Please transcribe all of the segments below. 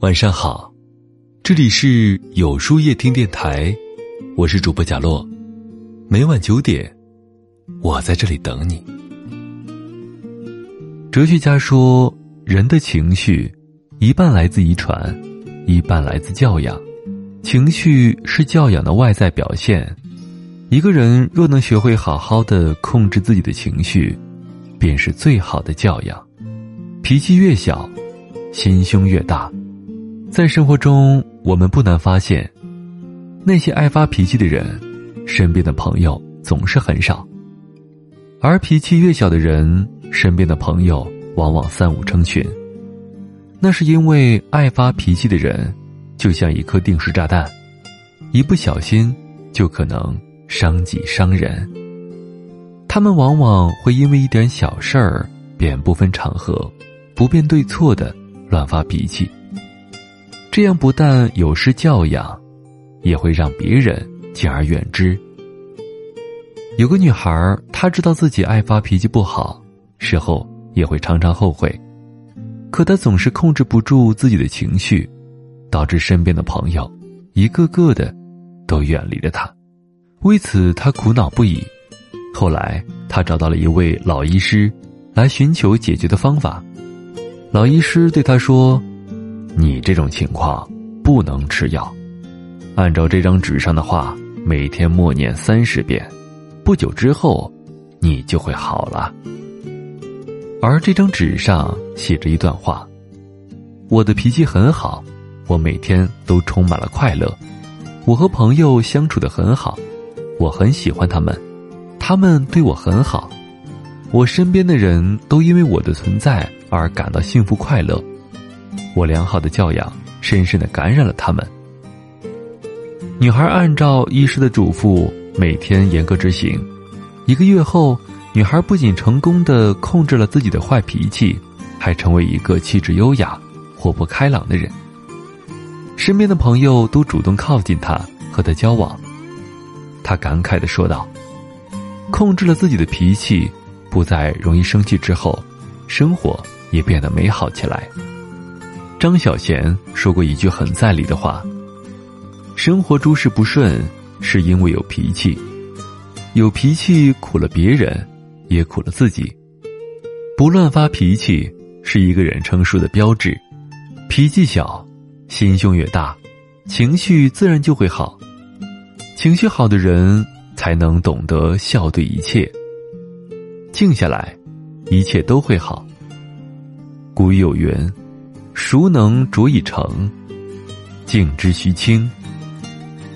晚上好，这里是有书夜听电台，我是主播贾洛，每晚九点，我在这里等你。哲学家说，人的情绪一半来自遗传，一半来自教养，情绪是教养的外在表现。一个人若能学会好好的控制自己的情绪，便是最好的教养。脾气越小，心胸越大。在生活中，我们不难发现，那些爱发脾气的人，身边的朋友总是很少；而脾气越小的人，身边的朋友往往三五成群。那是因为爱发脾气的人，就像一颗定时炸弹，一不小心就可能。伤己伤人，他们往往会因为一点小事儿便不分场合、不辨对错的乱发脾气。这样不但有失教养，也会让别人敬而远之。有个女孩，她知道自己爱发脾气不好，事后也会常常后悔，可她总是控制不住自己的情绪，导致身边的朋友一个个的都远离了她。为此，他苦恼不已。后来，他找到了一位老医师，来寻求解决的方法。老医师对他说：“你这种情况不能吃药，按照这张纸上的话，每天默念三十遍，不久之后，你就会好了。”而这张纸上写着一段话：“我的脾气很好，我每天都充满了快乐，我和朋友相处的很好。”我很喜欢他们，他们对我很好，我身边的人都因为我的存在而感到幸福快乐。我良好的教养深深的感染了他们。女孩按照医师的嘱咐，每天严格执行。一个月后，女孩不仅成功的控制了自己的坏脾气，还成为一个气质优雅、活泼开朗的人。身边的朋友都主动靠近她，和她交往。他感慨的说道：“控制了自己的脾气，不再容易生气之后，生活也变得美好起来。”张小娴说过一句很在理的话：“生活诸事不顺，是因为有脾气，有脾气苦了别人，也苦了自己。不乱发脾气，是一个人成熟的标志。脾气小，心胸越大，情绪自然就会好。”情绪好的人才能懂得笑对一切。静下来，一切都会好。古语有云：“孰能浊以成？静之须清。”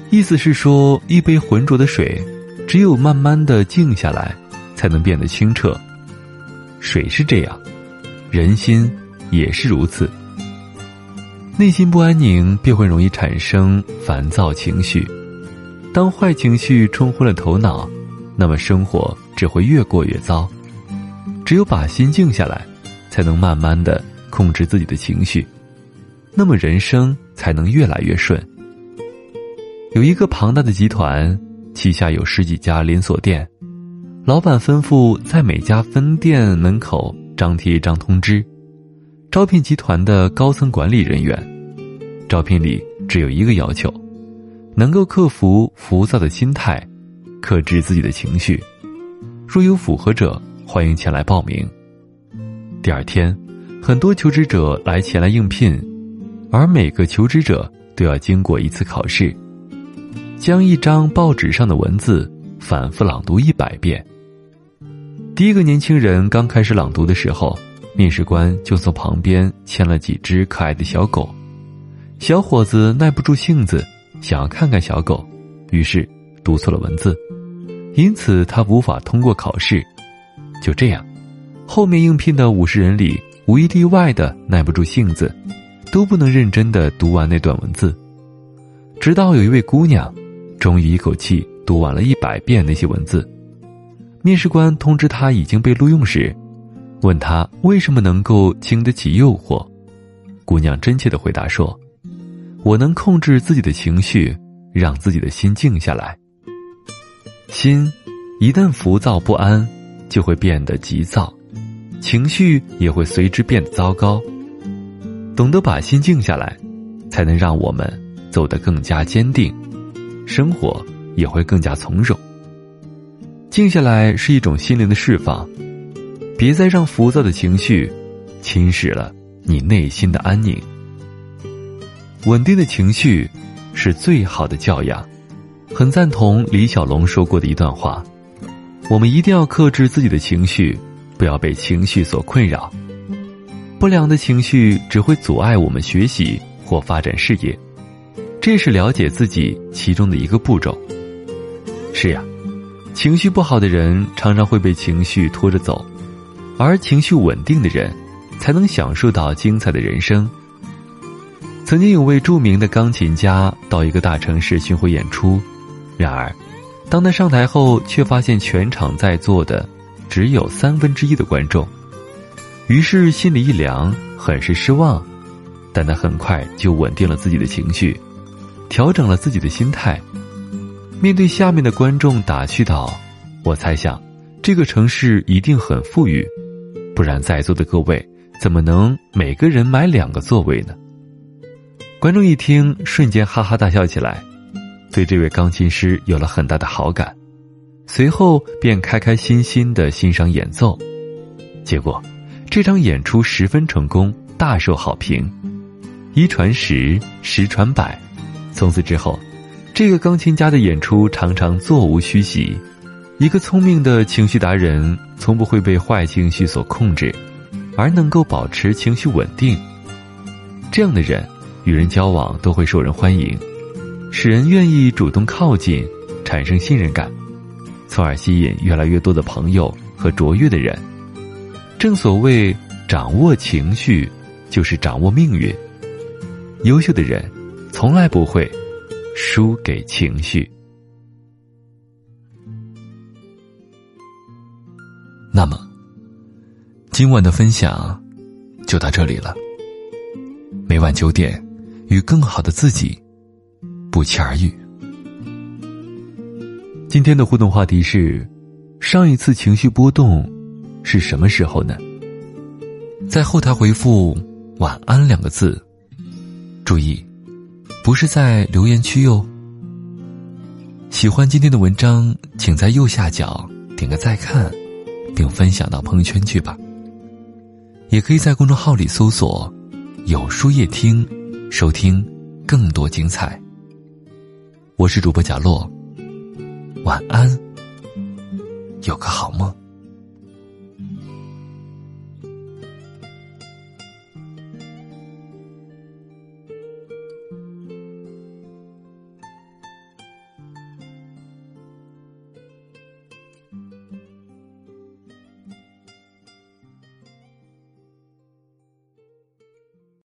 意思是说，一杯浑浊的水，只有慢慢的静下来，才能变得清澈。水是这样，人心也是如此。内心不安宁，便会容易产生烦躁情绪。当坏情绪冲昏了头脑，那么生活只会越过越糟。只有把心静下来，才能慢慢的控制自己的情绪，那么人生才能越来越顺。有一个庞大的集团，旗下有十几家连锁店，老板吩咐在每家分店门口张贴一张通知，招聘集团的高层管理人员。招聘里只有一个要求。能够克服浮躁的心态，克制自己的情绪。若有符合者，欢迎前来报名。第二天，很多求职者来前来应聘，而每个求职者都要经过一次考试，将一张报纸上的文字反复朗读一百遍。第一个年轻人刚开始朗读的时候，面试官就从旁边牵了几只可爱的小狗，小伙子耐不住性子。想要看看小狗，于是读错了文字，因此他无法通过考试。就这样，后面应聘的五十人里无一例外的耐不住性子，都不能认真的读完那段文字。直到有一位姑娘，终于一口气读完了一百遍那些文字。面试官通知她已经被录用时，问她为什么能够经得起诱惑。姑娘真切的回答说。我能控制自己的情绪，让自己的心静下来。心一旦浮躁不安，就会变得急躁，情绪也会随之变得糟糕。懂得把心静下来，才能让我们走得更加坚定，生活也会更加从容。静下来是一种心灵的释放，别再让浮躁的情绪侵蚀了你内心的安宁。稳定的情绪是最好的教养。很赞同李小龙说过的一段话：我们一定要克制自己的情绪，不要被情绪所困扰。不良的情绪只会阻碍我们学习或发展事业，这是了解自己其中的一个步骤。是呀。情绪不好的人常常会被情绪拖着走，而情绪稳定的人，才能享受到精彩的人生。曾经有位著名的钢琴家到一个大城市巡回演出，然而，当他上台后，却发现全场在座的只有三分之一的观众，于是心里一凉，很是失望。但他很快就稳定了自己的情绪，调整了自己的心态。面对下面的观众打趣道：“我猜想，这个城市一定很富裕，不然在座的各位怎么能每个人买两个座位呢？”观众一听，瞬间哈哈大笑起来，对这位钢琴师有了很大的好感，随后便开开心心的欣赏演奏。结果，这场演出十分成功，大受好评，一传十，十传百，从此之后。这个钢琴家的演出常常座无虚席，一个聪明的情绪达人从不会被坏情绪所控制，而能够保持情绪稳定。这样的人与人交往都会受人欢迎，使人愿意主动靠近，产生信任感，从而吸引越来越多的朋友和卓越的人。正所谓，掌握情绪就是掌握命运。优秀的人从来不会。输给情绪。那么，今晚的分享就到这里了。每晚九点，与更好的自己不期而遇。今天的互动话题是：上一次情绪波动是什么时候呢？在后台回复“晚安”两个字，注意。不是在留言区哟。喜欢今天的文章，请在右下角点个再看，并分享到朋友圈去吧。也可以在公众号里搜索“有书夜听”，收听更多精彩。我是主播贾洛，晚安，有个好梦。